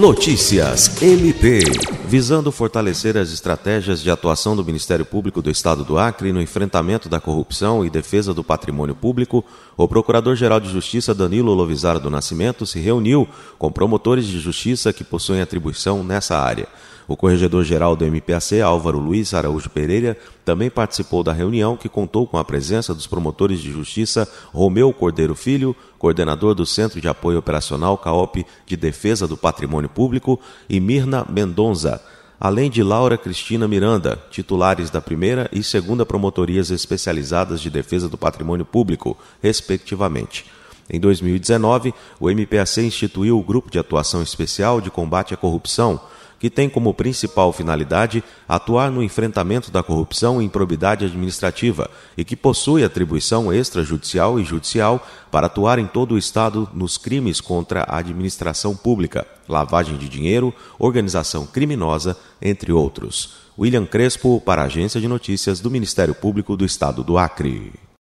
Notícias MP. Visando fortalecer as estratégias de atuação do Ministério Público do Estado do Acre no enfrentamento da corrupção e defesa do patrimônio público, o Procurador-Geral de Justiça Danilo Lovisaro do Nascimento se reuniu com promotores de justiça que possuem atribuição nessa área. O corregedor-geral do MPAC, Álvaro Luiz Araújo Pereira, também participou da reunião que contou com a presença dos promotores de justiça Romeu Cordeiro Filho, coordenador do Centro de Apoio Operacional CAOP de Defesa do Patrimônio Público, e Mirna Mendonça, além de Laura Cristina Miranda, titulares da primeira e segunda promotorias especializadas de defesa do patrimônio público, respectivamente. Em 2019, o MPAC instituiu o Grupo de Atuação Especial de Combate à Corrupção, que tem como principal finalidade atuar no enfrentamento da corrupção e improbidade administrativa e que possui atribuição extrajudicial e judicial para atuar em todo o Estado nos crimes contra a administração pública, lavagem de dinheiro, organização criminosa, entre outros. William Crespo, para a Agência de Notícias do Ministério Público do Estado do Acre.